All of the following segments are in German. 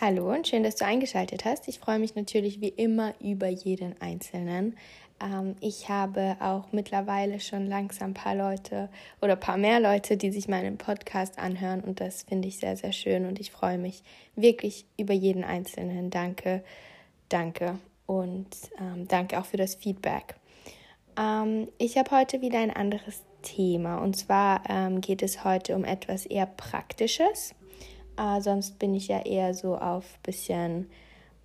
Hallo und schön, dass du eingeschaltet hast. Ich freue mich natürlich wie immer über jeden Einzelnen. Ähm, ich habe auch mittlerweile schon langsam ein paar Leute oder ein paar mehr Leute, die sich meinen Podcast anhören und das finde ich sehr, sehr schön und ich freue mich wirklich über jeden Einzelnen. Danke, danke und ähm, danke auch für das Feedback. Ähm, ich habe heute wieder ein anderes Thema und zwar ähm, geht es heute um etwas eher Praktisches. Äh, sonst bin ich ja eher so auf bisschen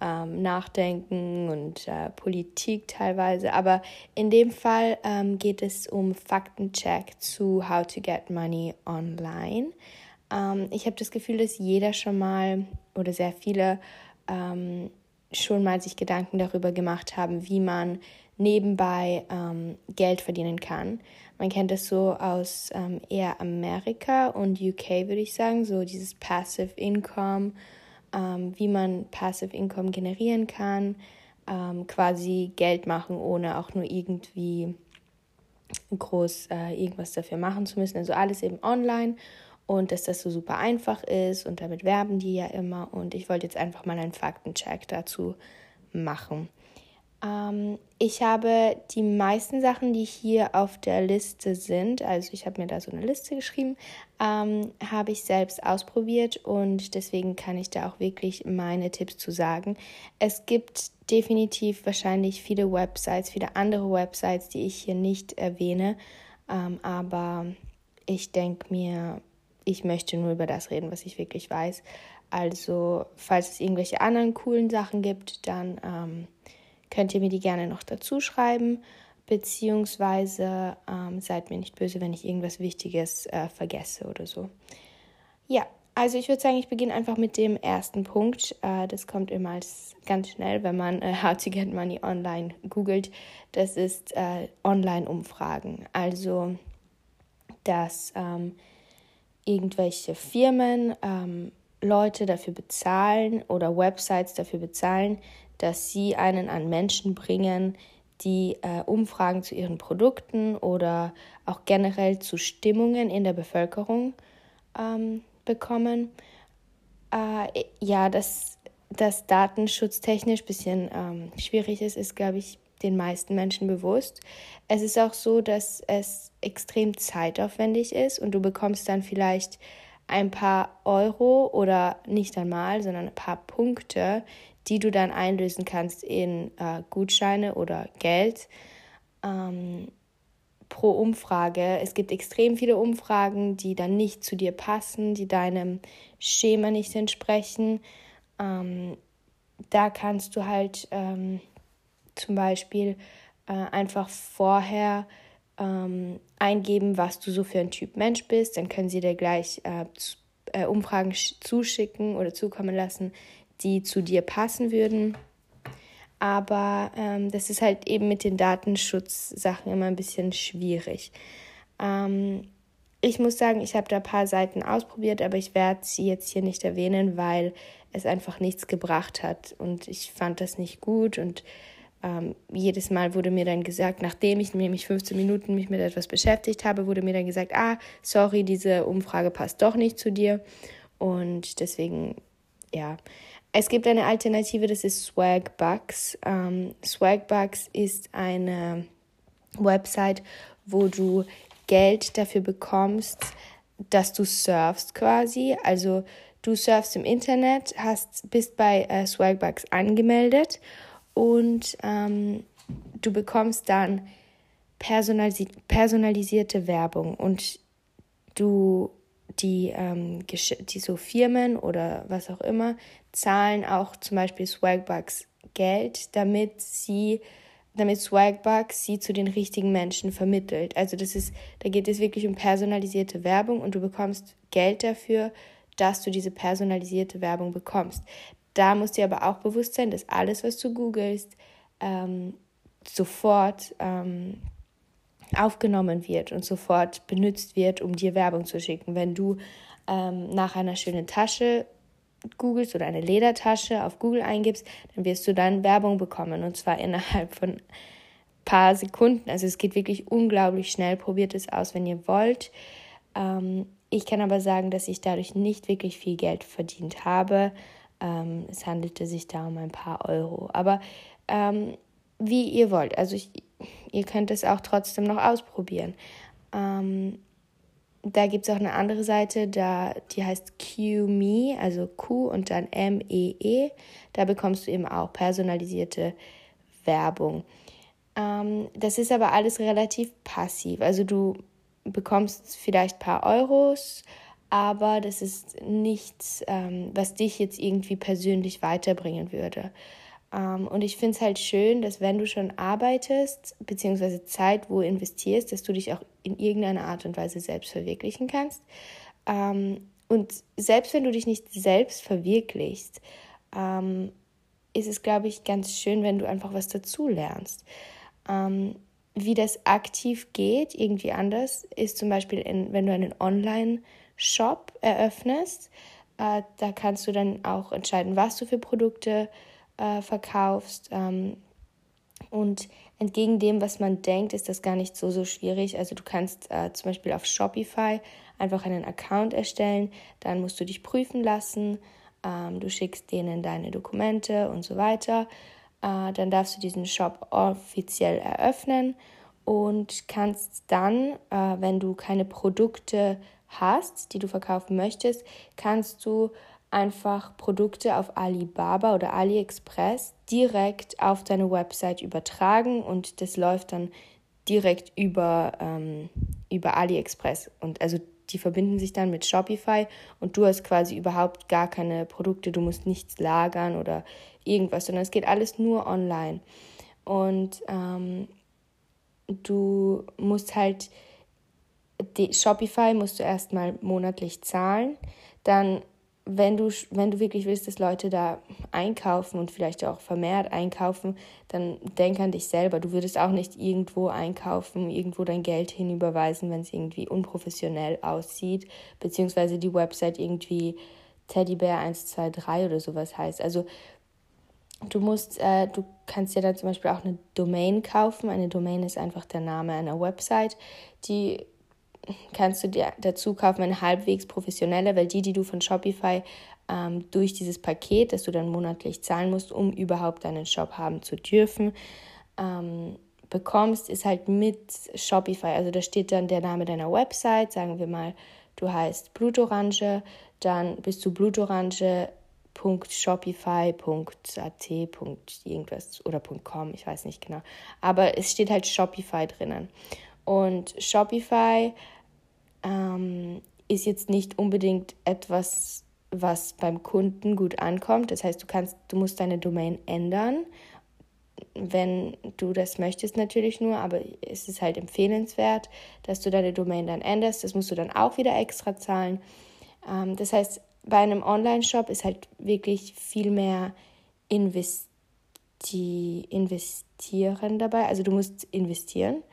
ähm, Nachdenken und äh, Politik teilweise. Aber in dem Fall ähm, geht es um Faktencheck zu How to Get Money Online. Ähm, ich habe das Gefühl, dass jeder schon mal oder sehr viele ähm, schon mal sich Gedanken darüber gemacht haben, wie man nebenbei ähm, Geld verdienen kann. Man kennt das so aus ähm, eher Amerika und UK, würde ich sagen, so dieses Passive Income, ähm, wie man Passive Income generieren kann, ähm, quasi Geld machen, ohne auch nur irgendwie groß äh, irgendwas dafür machen zu müssen. Also alles eben online und dass das so super einfach ist und damit werben die ja immer. Und ich wollte jetzt einfach mal einen Faktencheck dazu machen. Ähm, ich habe die meisten Sachen, die hier auf der Liste sind, also ich habe mir da so eine Liste geschrieben, ähm, habe ich selbst ausprobiert und deswegen kann ich da auch wirklich meine Tipps zu sagen. Es gibt definitiv wahrscheinlich viele Websites, viele andere Websites, die ich hier nicht erwähne, ähm, aber ich denke mir, ich möchte nur über das reden, was ich wirklich weiß. Also, falls es irgendwelche anderen coolen Sachen gibt, dann ähm, könnt ihr mir die gerne noch dazu schreiben, beziehungsweise ähm, seid mir nicht böse, wenn ich irgendwas Wichtiges äh, vergesse oder so. Ja, also ich würde sagen, ich beginne einfach mit dem ersten Punkt. Äh, das kommt immer als ganz schnell, wenn man äh, How to Get Money Online googelt. Das ist äh, Online-Umfragen. Also, dass ähm, irgendwelche Firmen ähm, Leute dafür bezahlen oder Websites dafür bezahlen, dass sie einen an Menschen bringen, die äh, Umfragen zu ihren Produkten oder auch generell zu Stimmungen in der Bevölkerung ähm, bekommen. Äh, ja, dass das datenschutztechnisch ein bisschen ähm, schwierig ist, ist, glaube ich, den meisten Menschen bewusst. Es ist auch so, dass es extrem zeitaufwendig ist und du bekommst dann vielleicht ein paar Euro oder nicht einmal, sondern ein paar Punkte, die du dann einlösen kannst in äh, Gutscheine oder Geld ähm, pro Umfrage. Es gibt extrem viele Umfragen, die dann nicht zu dir passen, die deinem Schema nicht entsprechen. Ähm, da kannst du halt ähm, zum Beispiel äh, einfach vorher ähm, eingeben, was du so für ein Typ Mensch bist. Dann können sie dir gleich äh, äh, Umfragen zuschicken oder zukommen lassen, die zu dir passen würden. Aber ähm, das ist halt eben mit den Datenschutzsachen immer ein bisschen schwierig. Ähm, ich muss sagen, ich habe da ein paar Seiten ausprobiert, aber ich werde sie jetzt hier nicht erwähnen, weil es einfach nichts gebracht hat. Und ich fand das nicht gut. Und ähm, jedes Mal wurde mir dann gesagt, nachdem ich nämlich 15 Minuten mich mit etwas beschäftigt habe, wurde mir dann gesagt, ah, sorry, diese Umfrage passt doch nicht zu dir. Und deswegen, ja, es gibt eine Alternative, das ist Swagbucks. Ähm, Swagbucks ist eine Website, wo du Geld dafür bekommst, dass du surfst quasi. Also du surfst im Internet, hast, bist bei äh, Swagbucks angemeldet und ähm, du bekommst dann personalisi personalisierte Werbung und du die, ähm, die so Firmen oder was auch immer zahlen auch zum Beispiel Swagbucks Geld, damit sie damit Swagbucks sie zu den richtigen Menschen vermittelt. Also das ist, da geht es wirklich um personalisierte Werbung und du bekommst Geld dafür, dass du diese personalisierte Werbung bekommst. Da musst dir aber auch bewusst sein, dass alles, was du googelst, ähm, sofort ähm, aufgenommen wird und sofort benutzt wird, um dir Werbung zu schicken. Wenn du ähm, nach einer schönen Tasche googelst oder eine Ledertasche auf Google eingibst, dann wirst du dann Werbung bekommen und zwar innerhalb von paar Sekunden. Also es geht wirklich unglaublich schnell. Probiert es aus, wenn ihr wollt. Ähm, ich kann aber sagen, dass ich dadurch nicht wirklich viel Geld verdient habe. Ähm, es handelte sich da um ein paar Euro. Aber ähm, wie ihr wollt. Also ich, ihr könnt es auch trotzdem noch ausprobieren. Ähm, da gibt es auch eine andere Seite, da, die heißt QMe, also Q und dann M-E-E. -E. Da bekommst du eben auch personalisierte Werbung. Ähm, das ist aber alles relativ passiv. Also du bekommst vielleicht ein paar Euros, aber das ist nichts, ähm, was dich jetzt irgendwie persönlich weiterbringen würde. Ähm, und ich finde es halt schön, dass wenn du schon arbeitest, beziehungsweise Zeit wo investierst, dass du dich auch in irgendeiner Art und Weise selbst verwirklichen kannst. Ähm, und selbst wenn du dich nicht selbst verwirklichst, ähm, ist es, glaube ich, ganz schön, wenn du einfach was dazu lernst. wie das aktiv geht, irgendwie anders, ist zum Beispiel, in, wenn du einen Online-Shop eröffnest. Äh, da kannst du dann auch entscheiden, was du für Produkte äh, verkaufst. Ähm, und entgegen dem, was man denkt, ist das gar nicht so, so schwierig. Also du kannst äh, zum Beispiel auf Shopify einfach einen Account erstellen, dann musst du dich prüfen lassen, ähm, du schickst denen deine Dokumente und so weiter. Äh, dann darfst du diesen Shop offiziell eröffnen und kannst dann, äh, wenn du keine Produkte hast, die du verkaufen möchtest, kannst du einfach Produkte auf Alibaba oder AliExpress direkt auf deine Website übertragen und das läuft dann direkt über, ähm, über AliExpress. Und also die verbinden sich dann mit Shopify und du hast quasi überhaupt gar keine Produkte, du musst nichts lagern oder irgendwas, sondern es geht alles nur online. Und ähm, du musst halt, die Shopify musst du erstmal monatlich zahlen, dann wenn du, wenn du wirklich willst, dass Leute da einkaufen und vielleicht auch vermehrt einkaufen, dann denk an dich selber. Du würdest auch nicht irgendwo einkaufen, irgendwo dein Geld hinüberweisen, wenn es irgendwie unprofessionell aussieht, beziehungsweise die Website irgendwie Teddybär 123 oder sowas heißt. Also du musst, äh, du kannst dir dann zum Beispiel auch eine Domain kaufen. Eine Domain ist einfach der Name einer Website, die kannst du dir dazu kaufen, eine halbwegs professionelle, weil die, die du von Shopify ähm, durch dieses Paket, das du dann monatlich zahlen musst, um überhaupt einen Shop haben zu dürfen, ähm, bekommst, ist halt mit Shopify. Also da steht dann der Name deiner Website, sagen wir mal, du heißt Blutorange, dann bist du blutorange.shopify.at. irgendwas oder .com, ich weiß nicht genau. Aber es steht halt Shopify drinnen. Und Shopify ähm, ist jetzt nicht unbedingt etwas, was beim Kunden gut ankommt. Das heißt, du kannst, du musst deine Domain ändern, wenn du das möchtest natürlich nur, aber es ist halt empfehlenswert, dass du deine Domain dann änderst. Das musst du dann auch wieder extra zahlen. Ähm, das heißt, bei einem Online-Shop ist halt wirklich viel mehr investi investieren dabei. Also du musst investieren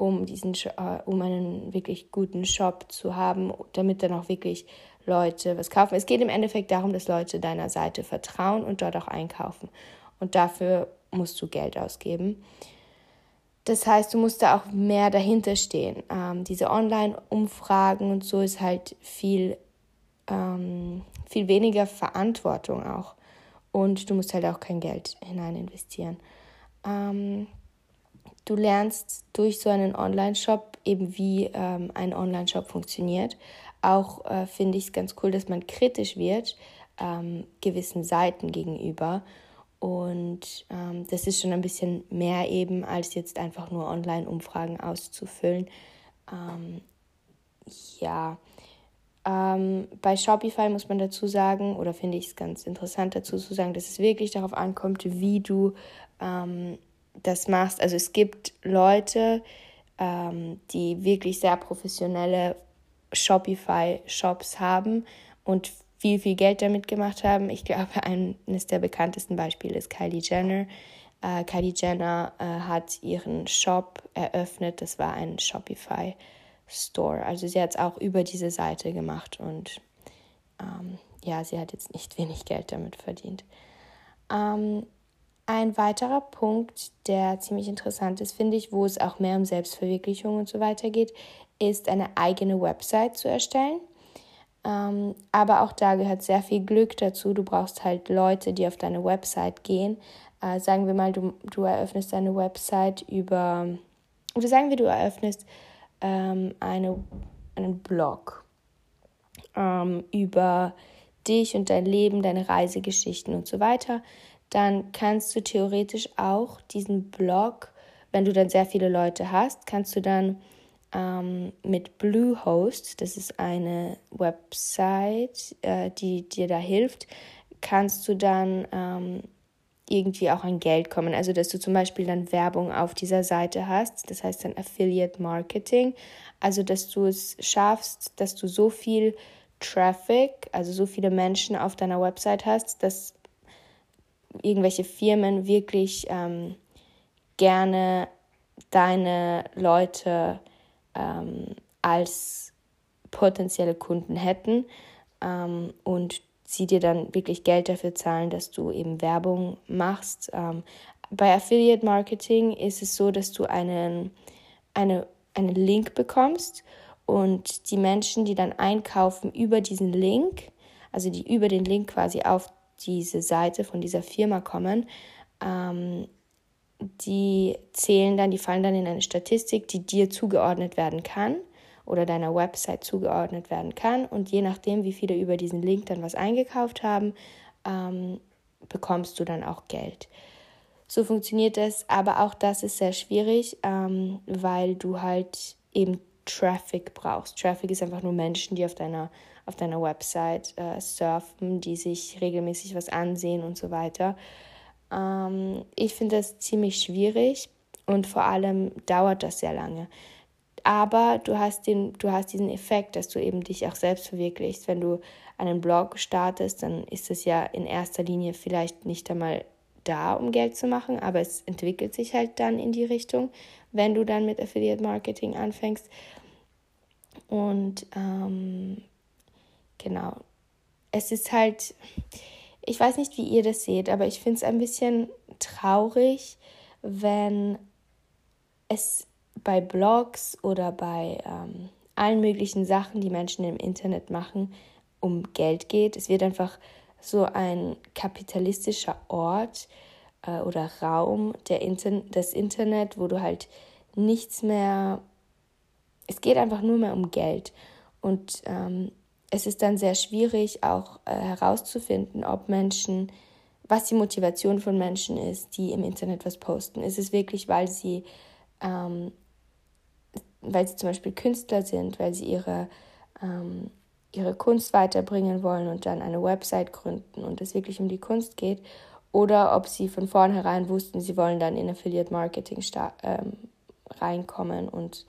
um diesen äh, um einen wirklich guten Shop zu haben, damit dann auch wirklich Leute was kaufen. Es geht im Endeffekt darum, dass Leute deiner Seite vertrauen und dort auch einkaufen. Und dafür musst du Geld ausgeben. Das heißt, du musst da auch mehr dahinter stehen. Ähm, diese Online-Umfragen und so ist halt viel, ähm, viel weniger Verantwortung auch. Und du musst halt auch kein Geld hinein investieren. Ähm, Du lernst durch so einen Online-Shop eben, wie ähm, ein Online-Shop funktioniert. Auch äh, finde ich es ganz cool, dass man kritisch wird ähm, gewissen Seiten gegenüber. Und ähm, das ist schon ein bisschen mehr eben, als jetzt einfach nur Online-Umfragen auszufüllen. Ähm, ja, ähm, bei Shopify muss man dazu sagen, oder finde ich es ganz interessant dazu zu sagen, dass es wirklich darauf ankommt, wie du ähm, das machst. Also es gibt Leute, ähm, die wirklich sehr professionelle Shopify-Shops haben und viel, viel Geld damit gemacht haben. Ich glaube, eines der bekanntesten Beispiele ist Kylie Jenner. Äh, Kylie Jenner äh, hat ihren Shop eröffnet. Das war ein Shopify Store. Also sie hat es auch über diese Seite gemacht und ähm, ja, sie hat jetzt nicht wenig Geld damit verdient. Ähm, Ein weiterer Punkt, der ziemlich interessant ist, finde ich, wo es auch mehr um Selbstverwirklichung und so weiter geht, ist eine eigene Website zu erstellen. Ähm, aber auch da gehört sehr viel Glück dazu. Du brauchst halt Leute, die auf deine Website gehen. Äh, sagen wir mal, du, du eröffnest deine Website über, oder sagen wir, du eröffnest ähm, eine, einen Blog ähm, über dich und dein Leben, deine Reisegeschichten und so weiter. Dann kannst du theoretisch auch diesen Blog, wenn du dann sehr viele Leute hast, kannst du dann ähm, mit Bluehost, das ist eine Website, äh, die dir da hilft, kannst du dann ähm, irgendwie auch an Geld kommen. Also, dass du zum Beispiel dann Werbung auf dieser Seite hast, das heißt dann Affiliate Marketing. Also, dass du es schaffst, dass du so viel Traffic, also so viele Menschen auf deiner Website hast, dass irgendwelche Firmen wirklich ähm, gerne deine Leute ähm, als potenzielle Kunden hätten ähm, und sie dir dann wirklich Geld dafür zahlen, dass du eben Werbung machst. Ähm, bei Affiliate Marketing ist es so, dass du einen, eine, einen Link bekommst und die Menschen, die dann einkaufen über diesen Link, also die über den Link quasi auf diese Seite von dieser Firma kommen, ähm, die zählen dann, die fallen dann in eine Statistik, die dir zugeordnet werden kann oder deiner Website zugeordnet werden kann. Und je nachdem, wie viele über diesen Link dann was eingekauft haben, ähm, bekommst du dann auch Geld. So funktioniert es, aber auch das ist sehr schwierig, ähm, weil du halt eben Traffic brauchst. Traffic ist einfach nur Menschen, die auf deiner, auf deiner Website äh, surfen, die sich regelmäßig was ansehen und so weiter. Ähm, ich finde das ziemlich schwierig und vor allem dauert das sehr lange. Aber du hast, den, du hast diesen Effekt, dass du eben dich auch selbst verwirklichst. Wenn du einen Blog startest, dann ist es ja in erster Linie vielleicht nicht einmal da, um Geld zu machen, aber es entwickelt sich halt dann in die Richtung, wenn du dann mit Affiliate Marketing anfängst. Und ähm, genau, es ist halt, ich weiß nicht, wie ihr das seht, aber ich finde es ein bisschen traurig, wenn es bei Blogs oder bei ähm, allen möglichen Sachen, die Menschen im Internet machen, um Geld geht. Es wird einfach so ein kapitalistischer Ort äh, oder Raum der Inter des Internet, wo du halt nichts mehr, es geht einfach nur mehr um Geld. Und ähm, es ist dann sehr schwierig auch äh, herauszufinden, ob Menschen, was die Motivation von Menschen ist, die im Internet was posten. Ist es wirklich, weil sie, ähm, weil sie zum Beispiel Künstler sind, weil sie ihre, ähm, ihre Kunst weiterbringen wollen und dann eine Website gründen und es wirklich um die Kunst geht, oder ob sie von vornherein wussten, sie wollen dann in Affiliate Marketing ähm, reinkommen und,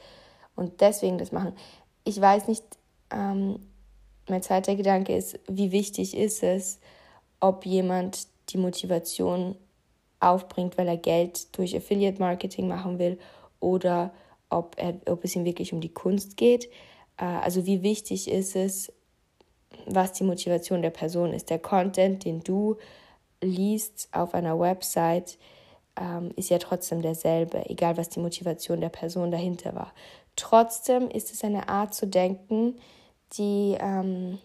und deswegen das machen. Ich weiß nicht, ähm, mein zweiter Gedanke ist, wie wichtig ist es, ob jemand die Motivation aufbringt, weil er Geld durch Affiliate Marketing machen will oder ob, er, ob es ihm wirklich um die Kunst geht. Äh, also wie wichtig ist es, was die Motivation der Person ist. Der Content, den du liest auf einer Website, ähm, ist ja trotzdem derselbe, egal was die Motivation der Person dahinter war. Trotzdem ist es eine Art zu denken, die, ähm,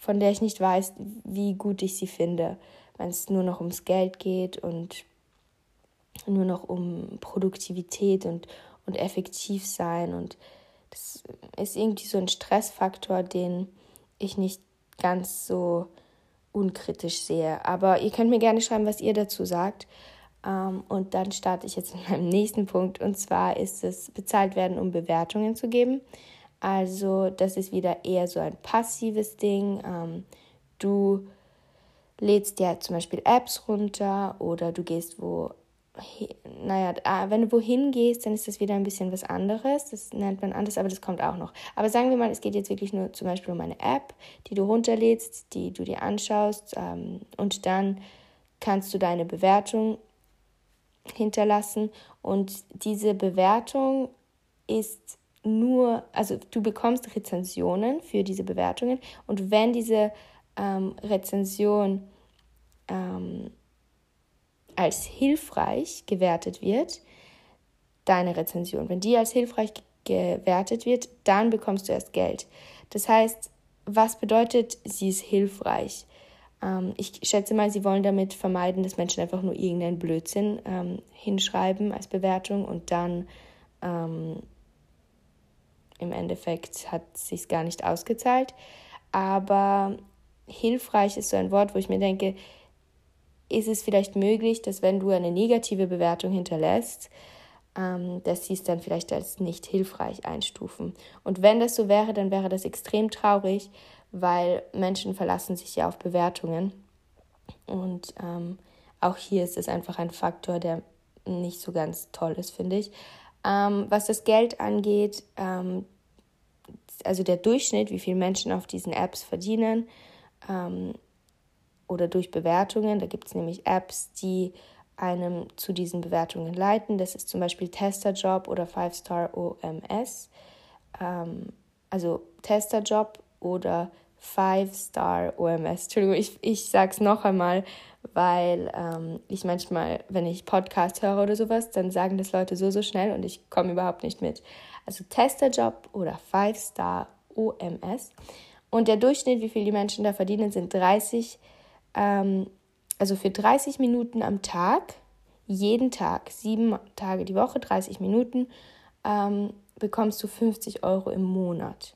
von der ich nicht weiß, wie gut ich sie finde, wenn es nur noch ums Geld geht und nur noch um Produktivität und, und effektiv sein. Und das ist irgendwie so ein Stressfaktor, den ich nicht ganz so unkritisch sehe. Aber ihr könnt mir gerne schreiben, was ihr dazu sagt. Ähm, und dann starte ich jetzt mit meinem nächsten Punkt. Und zwar ist es bezahlt werden, um Bewertungen zu geben. Also das ist wieder eher so ein passives Ding. Ähm, du lädst dir zum Beispiel Apps runter oder du gehst wo, naja, ah, wenn du wohin gehst, dann ist das wieder ein bisschen was anderes. Das nennt man anders, aber das kommt auch noch. Aber sagen wir mal, es geht jetzt wirklich nur zum Beispiel um eine App, die du runterlädst, die du dir anschaust ähm, und dann kannst du deine Bewertung hinterlassen und diese Bewertung ist nur, also du bekommst Rezensionen für diese Bewertungen und wenn diese ähm, Rezension ähm, als hilfreich gewertet wird, deine Rezension, wenn die als hilfreich gewertet wird, dann bekommst du erst Geld. Das heißt, was bedeutet, sie ist hilfreich? Ähm, ich schätze mal, sie wollen damit vermeiden, dass Menschen einfach nur irgendeinen Blödsinn ähm, hinschreiben als Bewertung und dann ähm, im Endeffekt hat es sich gar nicht ausgezahlt. Aber hilfreich ist so ein Wort, wo ich mir denke, ist es vielleicht möglich, dass wenn du eine negative Bewertung hinterlässt, ähm, dass sie es dann vielleicht als nicht hilfreich einstufen. Und wenn das so wäre, dann wäre das extrem traurig, weil Menschen verlassen sich ja auf Bewertungen. Und ähm, auch hier ist es einfach ein Faktor, der nicht so ganz toll ist, finde ich. Ähm, was das Geld angeht, ähm, also der Durchschnitt, wie viel Menschen auf diesen Apps verdienen ähm, oder durch Bewertungen, da gibt es nämlich Apps, die einem zu diesen Bewertungen leiten. Das ist zum Beispiel Testerjob oder Five Star OMS. Ähm, also Testerjob oder Five Star OMS. Entschuldigung, ich, ich sage es noch einmal, weil ähm, ich manchmal, wenn ich Podcast höre oder sowas, dann sagen das Leute so, so schnell und ich komme überhaupt nicht mit. Also Testerjob oder Five Star OMS. Und der Durchschnitt, wie viel die Menschen da verdienen, sind 30, ähm, also für 30 Minuten am Tag, jeden Tag, sieben Tage die Woche, 30 Minuten, ähm, bekommst du 50 Euro im Monat.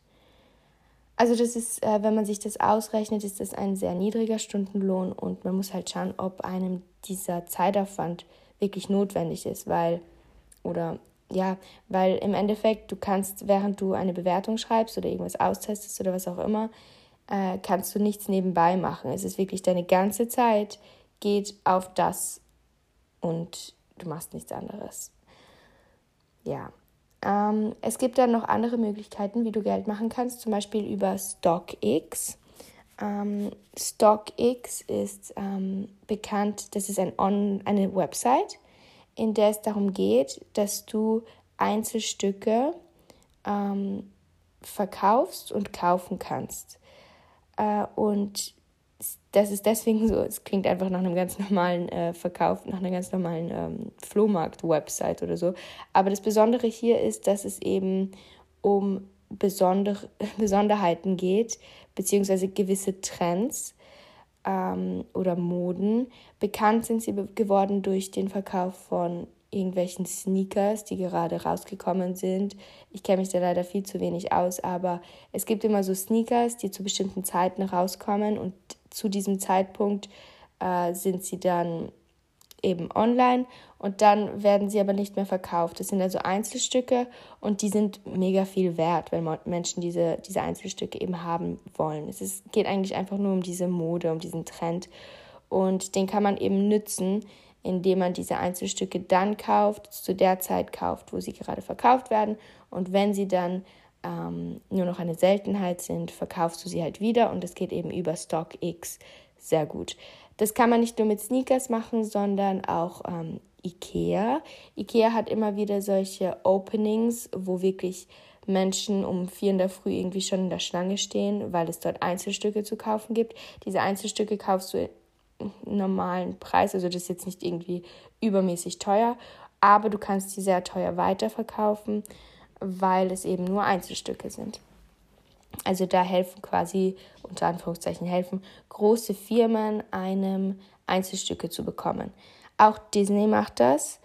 Also das ist, äh, wenn man sich das ausrechnet, ist das ein sehr niedriger Stundenlohn und man muss halt schauen, ob einem dieser Zeitaufwand wirklich notwendig ist, weil oder ja, weil im Endeffekt du kannst, während du eine Bewertung schreibst oder irgendwas austestest oder was auch immer, äh, kannst du nichts nebenbei machen. Es ist wirklich deine ganze Zeit geht auf das und du machst nichts anderes. Ja, ähm, es gibt dann noch andere Möglichkeiten, wie du Geld machen kannst, zum Beispiel über StockX. Ähm, StockX ist ähm, bekannt, das ist ein On eine Website, in der es darum geht, dass du Einzelstücke ähm, verkaufst und kaufen kannst. Äh, und das ist deswegen so, es klingt einfach nach einem ganz normalen äh, Verkauf, nach einer ganz normalen ähm, Flohmarkt-Website oder so. Aber das Besondere hier ist, dass es eben um Besonder Besonderheiten geht, beziehungsweise gewisse Trends ähm, oder Moden. Bekannt sind sie geworden durch den Verkauf von irgendwelchen Sneakers, die gerade rausgekommen sind. Ich kenne mich da leider viel zu wenig aus, aber es gibt immer so Sneakers, die zu bestimmten Zeiten rauskommen und zu diesem Zeitpunkt äh, sind sie dann eben online und dann werden sie aber nicht mehr verkauft. Das sind also Einzelstücke und die sind mega viel wert, wenn Menschen diese, diese Einzelstücke eben haben wollen. Es ist, geht eigentlich einfach nur um diese Mode, um diesen Trend und den kann man eben nützen, indem man diese Einzelstücke dann kauft, zu der Zeit kauft, wo sie gerade verkauft werden. Und wenn sie dann ähm, nur noch eine Seltenheit sind, verkaufst du sie halt wieder und das geht eben über StockX sehr gut. Das kann man nicht nur mit Sneakers machen, sondern auch ähm, Ikea. Ikea hat immer wieder solche Openings, wo wirklich Menschen um vier in der Früh irgendwie schon in der Schlange stehen, weil es dort Einzelstücke zu kaufen gibt. Diese Einzelstücke kaufst du normalen Preis. Also das ist jetzt nicht irgendwie übermäßig teuer, aber du kannst sie sehr teuer weiterverkaufen, weil es eben nur Einzelstücke sind. Also da helfen quasi, unter Anführungszeichen helfen, große Firmen einem Einzelstücke zu bekommen. Auch Disney macht das.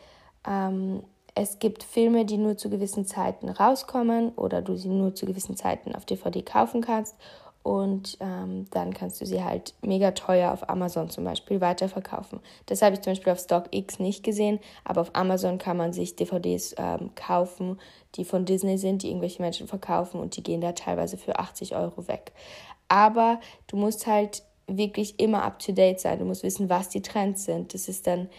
Ähm, es gibt Filme, die nur zu gewissen Zeiten rauskommen oder du sie nur zu gewissen Zeiten auf DVD kaufen kannst und ähm, dann kannst du sie halt mega teuer auf Amazon zum Beispiel weiterverkaufen. Das habe ich zum Beispiel auf StockX nicht gesehen, aber auf Amazon kann man sich DVDs ähm, kaufen, die von Disney sind, die irgendwelche Menschen verkaufen und die gehen da teilweise für 80 Euro weg. Aber du musst halt wirklich immer up to date sein. Du musst wissen, was die Trends sind. Das ist dann,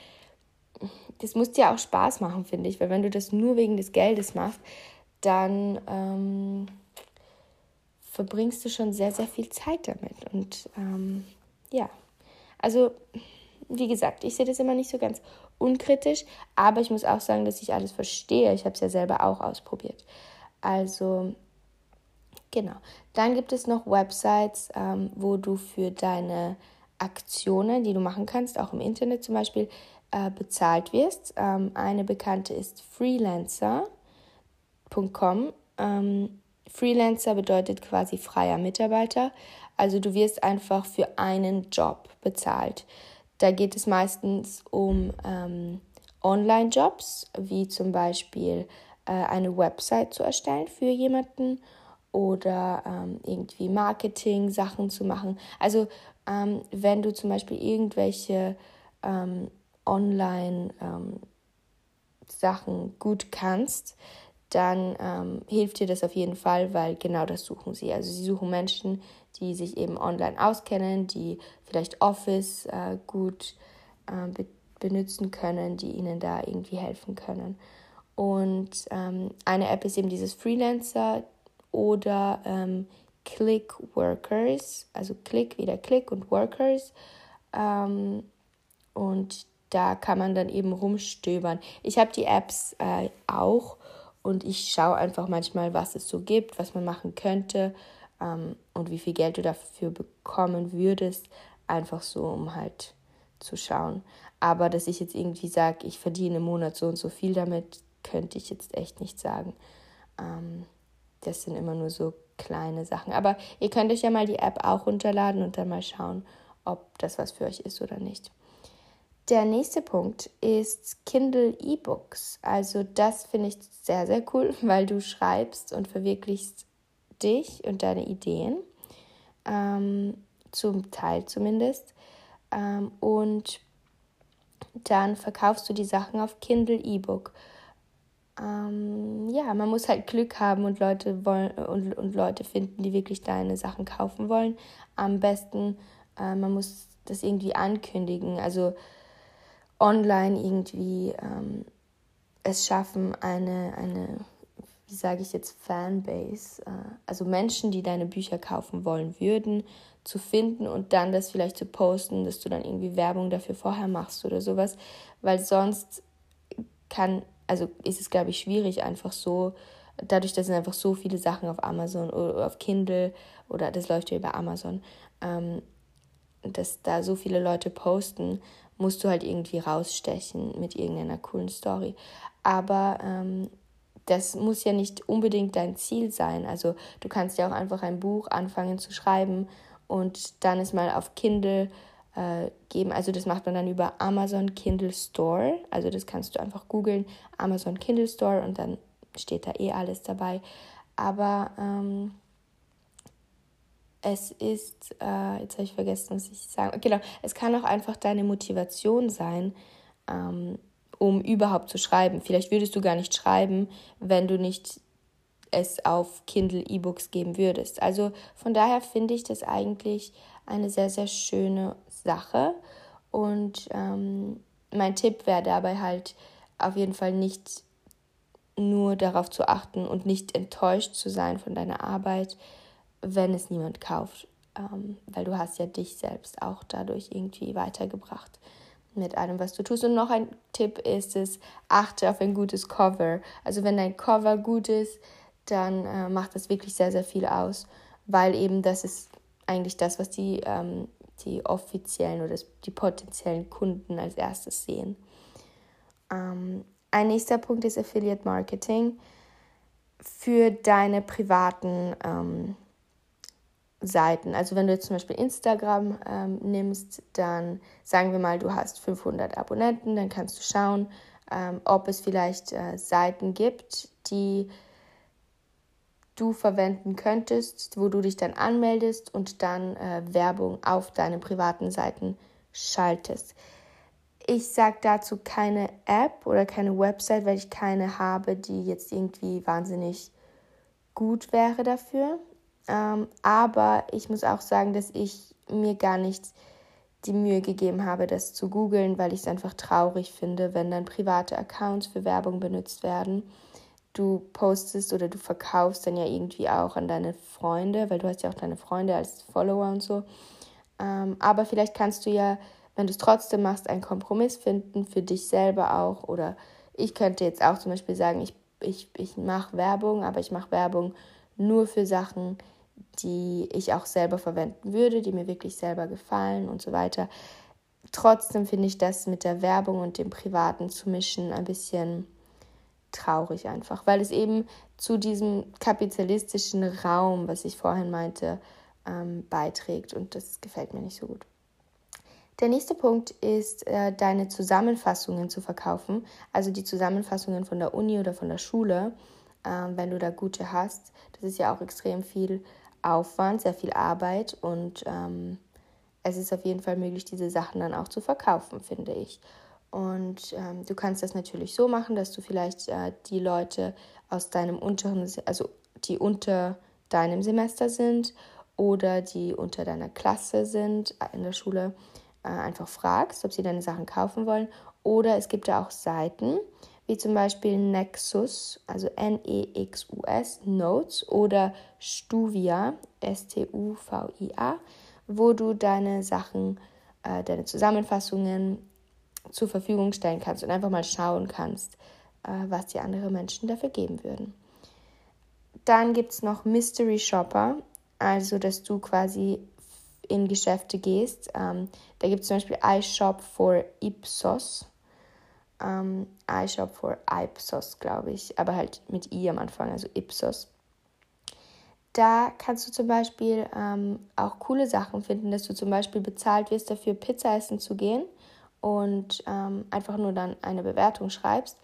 das muss dir auch Spaß machen, finde ich, weil wenn du das nur wegen des Geldes machst, dann ähm, verbringst du schon sehr, sehr viel Zeit damit. Und ähm, ja, also wie gesagt, ich sehe das immer nicht so ganz unkritisch, aber ich muss auch sagen, dass ich alles verstehe. Ich habe es ja selber auch ausprobiert. Also genau. Dann gibt es noch Websites, ähm, wo du für deine Aktionen, die du machen kannst, auch im Internet zum Beispiel, äh, bezahlt wirst. Ähm, eine bekannte ist freelancer.com. Ähm, Freelancer bedeutet quasi freier Mitarbeiter. Also du wirst einfach für einen Job bezahlt. Da geht es meistens um ähm, Online-Jobs, wie zum Beispiel äh, eine Website zu erstellen für jemanden oder ähm, irgendwie Marketing-Sachen zu machen. Also ähm, wenn du zum Beispiel irgendwelche ähm, Online-Sachen ähm, gut kannst, dann ähm, hilft dir das auf jeden Fall, weil genau das suchen sie. Also sie suchen Menschen, die sich eben online auskennen, die vielleicht Office äh, gut äh, be benutzen können, die ihnen da irgendwie helfen können. Und ähm, eine App ist eben dieses Freelancer oder ähm, Click Workers, also Click wieder Click und Workers. Ähm, und da kann man dann eben rumstöbern. Ich habe die Apps äh, auch und ich schaue einfach manchmal, was es so gibt, was man machen könnte ähm, und wie viel Geld du dafür bekommen würdest, einfach so, um halt zu schauen. Aber dass ich jetzt irgendwie sage, ich verdiene im Monat so und so viel damit, könnte ich jetzt echt nicht sagen. Ähm, das sind immer nur so kleine Sachen. Aber ihr könnt euch ja mal die App auch runterladen und dann mal schauen, ob das was für euch ist oder nicht. Der nächste Punkt ist Kindle E-Books. Also das finde ich sehr, sehr cool, weil du schreibst und verwirklichst dich und deine Ideen, ähm, zum Teil zumindest. Ähm, und dann verkaufst du die Sachen auf Kindle E-Book. Ähm, ja, man muss halt Glück haben und Leute wollen und, und Leute finden, die wirklich deine Sachen kaufen wollen. Am besten, äh, man muss das irgendwie ankündigen, also online irgendwie ähm, es schaffen, eine, eine wie sage ich jetzt, Fanbase, äh, also Menschen, die deine Bücher kaufen wollen würden, zu finden und dann das vielleicht zu posten, dass du dann irgendwie Werbung dafür vorher machst oder sowas, weil sonst kann, also ist es, glaube ich, schwierig einfach so, dadurch, dass es einfach so viele Sachen auf Amazon oder auf Kindle oder das läuft ja über Amazon, ähm, dass da so viele Leute posten, musst du halt irgendwie rausstechen mit irgendeiner coolen Story. Aber ähm, das muss ja nicht unbedingt dein Ziel sein. Also du kannst ja auch einfach ein Buch anfangen zu schreiben und dann es mal auf Kindle äh, geben. Also das macht man dann über Amazon Kindle Store. Also das kannst du einfach googeln, Amazon Kindle Store und dann steht da eh alles dabei. Aber ähm, es ist, äh, jetzt habe ich vergessen, was ich sagen. Genau, es kann auch einfach deine Motivation sein, ähm, um überhaupt zu schreiben. Vielleicht würdest du gar nicht schreiben, wenn du nicht es auf Kindle E-Books geben würdest. Also von daher finde ich das eigentlich eine sehr, sehr schöne Sache. Und ähm, mein Tipp wäre dabei halt auf jeden Fall nicht nur darauf zu achten und nicht enttäuscht zu sein von deiner Arbeit, wenn es niemand kauft, ähm, weil du hast ja dich selbst auch dadurch irgendwie weitergebracht mit allem, was du tust. Und noch ein Tipp ist es, achte auf ein gutes Cover. Also wenn dein Cover gut ist, dann äh, macht das wirklich sehr, sehr viel aus, weil eben das ist eigentlich das, was die, ähm, die offiziellen oder die potenziellen Kunden als erstes sehen. Ähm, ein nächster Punkt ist Affiliate Marketing für deine privaten ähm, Seiten. Also wenn du jetzt zum Beispiel Instagram ähm, nimmst, dann sagen wir mal, du hast 500 Abonnenten, dann kannst du schauen, ähm, ob es vielleicht äh, Seiten gibt, die du verwenden könntest, wo du dich dann anmeldest und dann äh, Werbung auf deine privaten Seiten schaltest. Ich sage dazu keine App oder keine Website, weil ich keine habe, die jetzt irgendwie wahnsinnig gut wäre dafür. Ähm, aber ich muss auch sagen, dass ich mir gar nicht die Mühe gegeben habe, das zu googeln, weil ich es einfach traurig finde, wenn dann private Accounts für Werbung benutzt werden. Du postest oder du verkaufst dann ja irgendwie auch an deine Freunde, weil du hast ja auch deine Freunde als Follower und so. Ähm, aber vielleicht kannst du ja, wenn du es trotzdem machst, einen Kompromiss finden für dich selber auch. Oder ich könnte jetzt auch zum Beispiel sagen, ich, ich, ich mache Werbung, aber ich mache Werbung nur für Sachen, die ich auch selber verwenden würde, die mir wirklich selber gefallen und so weiter. trotzdem finde ich das mit der Werbung und dem Privaten zu mischen ein bisschen traurig einfach, weil es eben zu diesem kapitalistischen Raum, was ich vorhin meinte, ähm, beiträgt und das gefällt mir nicht so gut. Der nächste Punkt ist, äh, deine Zusammenfassungen zu verkaufen, also die Zusammenfassungen von der Uni oder von der Schule, äh, wenn du da gute hast. Das ist ja auch extrem viel Aufwand, sehr viel Arbeit und ähm, es ist auf jeden Fall möglich, diese Sachen dann auch zu verkaufen, finde ich. Und ähm, du kannst das natürlich so machen, dass du vielleicht äh, die Leute aus deinem unteren, also die unter deinem Semester sind oder die unter deiner Klasse sind in der Schule, äh, einfach fragst, ob sie deine Sachen kaufen wollen. Oder es gibt da auch Seiten, wie zum Beispiel Nexus, also N-E-X-U-S, Notes oder Stuvia, S-T-U-V-I-A, wo du deine Sachen, äh, deine Zusammenfassungen zur Verfügung stellen kannst und einfach mal schauen kannst, äh, was die anderen Menschen dafür geben würden. Dann gibt es noch Mystery Shopper, also dass du quasi in Geschäfte gehst. Ähm, da gibt es zum Beispiel iShop for Ipsos. Ähm, iShop for Ipsos, glaube ich, aber halt mit I am Anfang, also Ipsos. Da kannst du zum Beispiel ähm, auch coole Sachen finden, dass du zum Beispiel bezahlt wirst dafür, Pizza essen zu gehen und ähm, einfach nur dann eine Bewertung schreibst.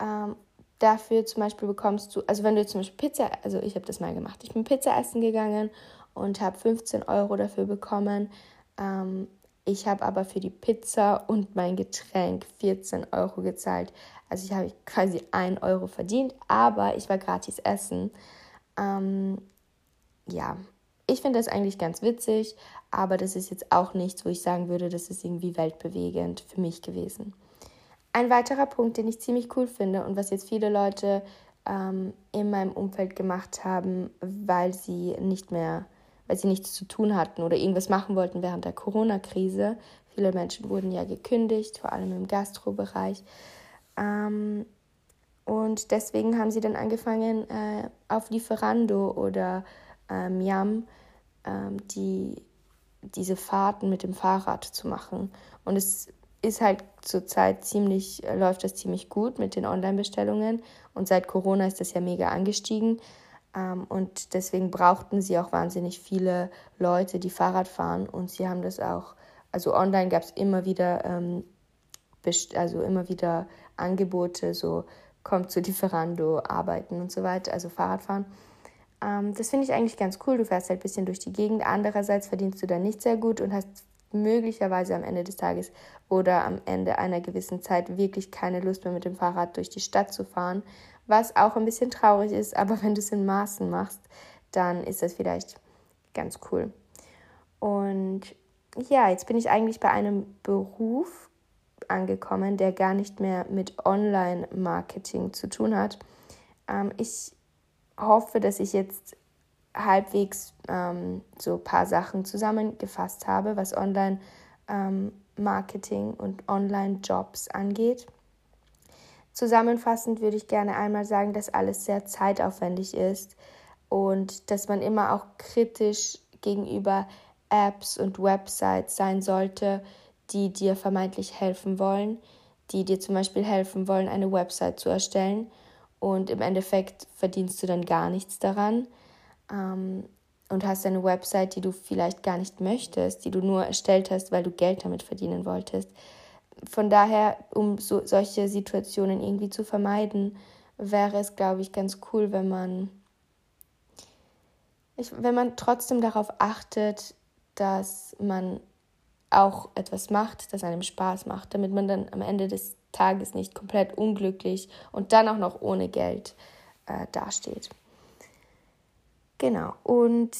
Ähm, dafür zum Beispiel bekommst du, also wenn du zum Beispiel Pizza, also ich habe das mal gemacht, ich bin Pizza essen gegangen und habe 15 Euro dafür bekommen. Ähm, ich habe aber für die Pizza und mein Getränk 14 Euro gezahlt. Also ich habe quasi 1 Euro verdient, aber ich war gratis essen. Ähm, ja, ich finde das eigentlich ganz witzig, aber das ist jetzt auch nichts, wo ich sagen würde, das ist irgendwie weltbewegend für mich gewesen. Ein weiterer Punkt, den ich ziemlich cool finde und was jetzt viele Leute ähm, in meinem Umfeld gemacht haben, weil sie nicht mehr weil sie nichts zu tun hatten oder irgendwas machen wollten während der Corona-Krise. Viele Menschen wurden ja gekündigt, vor allem im Gastrobereich. Ähm, und deswegen haben sie dann angefangen, äh, auf Lieferando oder ähm, Yam ähm, die, diese Fahrten mit dem Fahrrad zu machen. Und es ist halt zurzeit ziemlich, läuft das ziemlich gut mit den Online-Bestellungen. Und seit Corona ist das ja mega angestiegen. Ähm, und deswegen brauchten sie auch wahnsinnig viele Leute, die Fahrrad fahren. Und sie haben das auch, also online gab es immer wieder, ähm, also immer wieder Angebote, so kommt zu Lieferando, arbeiten und so weiter, also Fahrradfahren. Ähm, das finde ich eigentlich ganz cool. Du fährst halt ein bisschen durch die Gegend. Andererseits verdienst du da nicht sehr gut und hast möglicherweise am Ende des Tages oder am Ende einer gewissen Zeit wirklich keine Lust mehr mit dem Fahrrad durch die Stadt zu fahren, was auch ein bisschen traurig ist, aber wenn du es in Maßen machst, dann ist das vielleicht ganz cool. Und ja, jetzt bin ich eigentlich bei einem Beruf angekommen, der gar nicht mehr mit Online-Marketing zu tun hat. Ähm, ich hoffe, dass ich jetzt halbwegs ähm, so ein paar Sachen zusammengefasst habe, was Online-Marketing ähm, und Online-Jobs angeht. Zusammenfassend würde ich gerne einmal sagen, dass alles sehr zeitaufwendig ist und dass man immer auch kritisch gegenüber Apps und Websites sein sollte, die dir vermeintlich helfen wollen, die dir zum Beispiel helfen wollen, eine Website zu erstellen. Und im Endeffekt verdienst du dann gar nichts daran ähm, und hast eine Website, die du vielleicht gar nicht möchtest, die du nur erstellt hast, weil du Geld damit verdienen wolltest von daher, um so, solche Situationen irgendwie zu vermeiden, wäre es, glaube ich, ganz cool, wenn man, ich, wenn man trotzdem darauf achtet, dass man auch etwas macht, das einem Spaß macht, damit man dann am Ende des Tages nicht komplett unglücklich und dann auch noch ohne Geld äh, dasteht. Genau. Und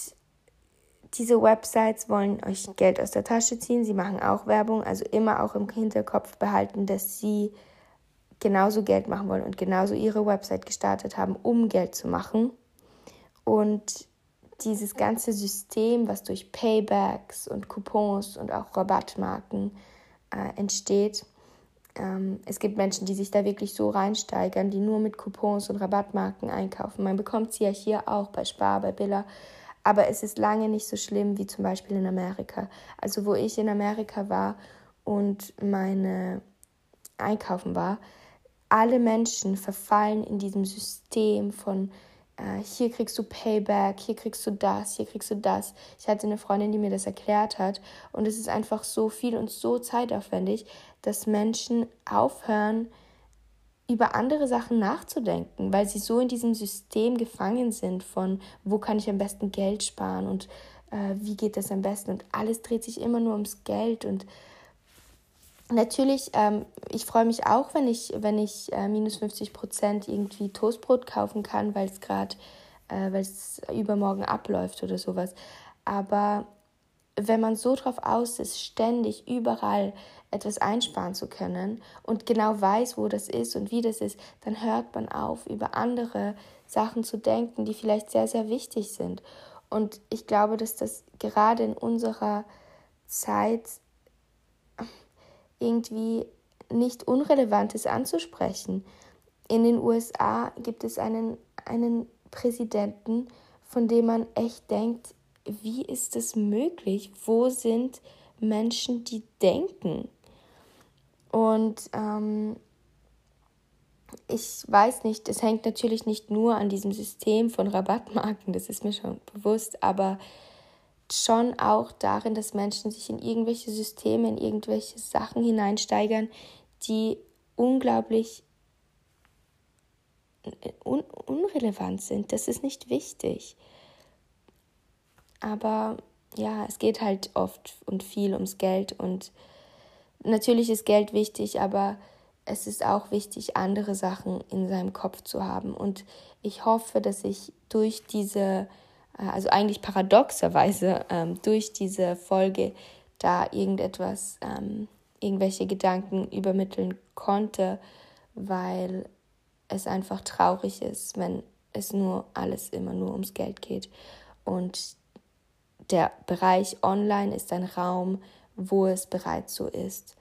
diese Websites wollen euch Geld aus der Tasche ziehen, sie machen auch Werbung, also immer auch im Hinterkopf behalten, dass sie genauso Geld machen wollen und genauso ihre Website gestartet haben, um Geld zu machen. Und dieses ganze System, was durch Paybacks und Coupons und auch Rabattmarken äh, entsteht, ähm, es gibt Menschen, die sich da wirklich so reinsteigern, die nur mit Coupons und Rabattmarken einkaufen. Man bekommt sie ja hier auch bei Spar, bei Billa aber es ist lange nicht so schlimm wie zum Beispiel in Amerika. Also wo ich in Amerika war und meine Einkaufen war, alle Menschen verfallen in diesem System von äh, hier kriegst du Payback, hier kriegst du das, hier kriegst du das. Ich hatte eine Freundin, die mir das erklärt hat und es ist einfach so viel und so zeitaufwendig, dass Menschen aufhören, über andere Sachen nachzudenken, weil sie so in diesem System gefangen sind von, wo kann ich am besten Geld sparen und äh, wie geht das am besten und alles dreht sich immer nur ums Geld und natürlich, ähm, ich freue mich auch, wenn ich, wenn ich äh, minus 50 Prozent irgendwie Toastbrot kaufen kann, weil es gerade, äh, weil es übermorgen abläuft oder sowas. Aber wenn man so drauf aus ist, ständig überall etwas einsparen zu können und genau weiß, wo das ist und wie das ist, dann hört man auf, über andere Sachen zu denken, die vielleicht sehr, sehr wichtig sind. Und ich glaube, dass das gerade in unserer Zeit irgendwie nicht unrelevant ist anzusprechen. In den USA gibt es einen, einen Präsidenten, von dem man echt denkt, wie ist das möglich? Wo sind Menschen, die denken? Und ähm, ich weiß nicht, es hängt natürlich nicht nur an diesem System von Rabattmarken, das ist mir schon bewusst, aber schon auch darin, dass Menschen sich in irgendwelche Systeme, in irgendwelche Sachen hineinsteigern, die unglaublich un unrelevant sind. Das ist nicht wichtig. Aber ja, es geht halt oft und viel ums Geld und natürlich ist Geld wichtig, aber es ist auch wichtig, andere Sachen in seinem Kopf zu haben. Und ich hoffe, dass ich durch diese äh, also eigentlich paradoxerweise ähm, durch diese Folge da irgendetwas, ähm, irgendwelche Gedanken übermitteln konnte, weil es einfach traurig ist, wenn es nur alles immer nur ums Geld geht. Und der Bereich Online ist ein Raum, wo es bereits so ist.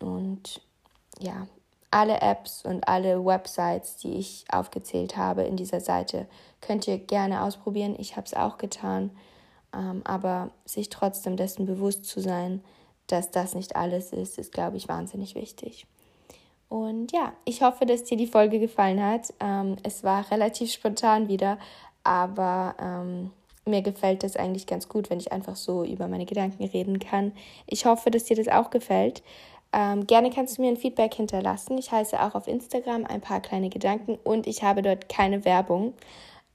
Und ja, alle Apps und alle Websites, die ich aufgezählt habe in dieser Seite, könnt ihr gerne ausprobieren. Ich habe es auch getan. Ähm, aber sich trotzdem dessen bewusst zu sein, dass das nicht alles ist, ist, glaube ich, wahnsinnig wichtig. Und ja, ich hoffe, dass dir die Folge gefallen hat. Ähm, es war relativ spontan wieder, aber ähm, mir gefällt das eigentlich ganz gut, wenn ich einfach so über meine Gedanken reden kann. Ich hoffe, dass dir das auch gefällt. Ähm, gerne kannst du mir ein Feedback hinterlassen. Ich heiße auch auf Instagram ein paar kleine Gedanken und ich habe dort keine Werbung.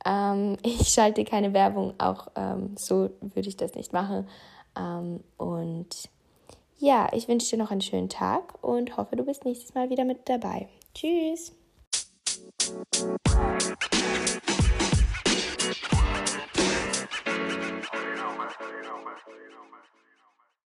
Ähm, ich schalte keine Werbung, auch ähm, so würde ich das nicht machen. Ähm, und ja, ich wünsche dir noch einen schönen Tag und hoffe, du bist nächstes Mal wieder mit dabei. Tschüss!